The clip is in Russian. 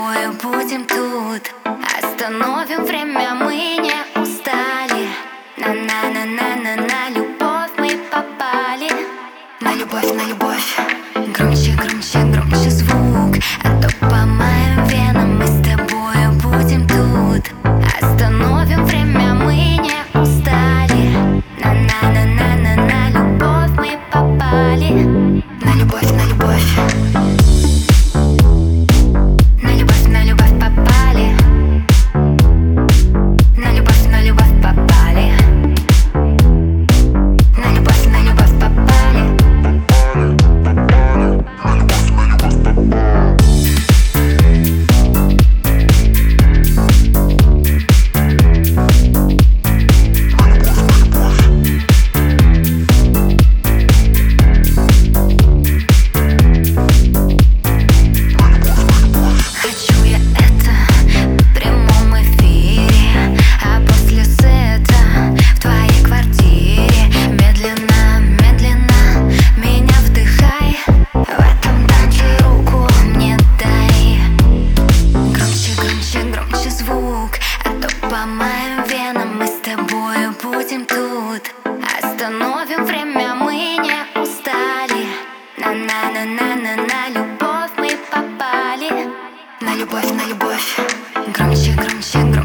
тобою будем тут. Остановим время, мы не устали. На-на-на-на-на-на, любовь мы попали. На любовь, на любовь. крутим тут. Остановим время, мы не устали. На-на-на-на-на-на, любовь мы попали. На любовь, на любовь. Громче, громче, громче.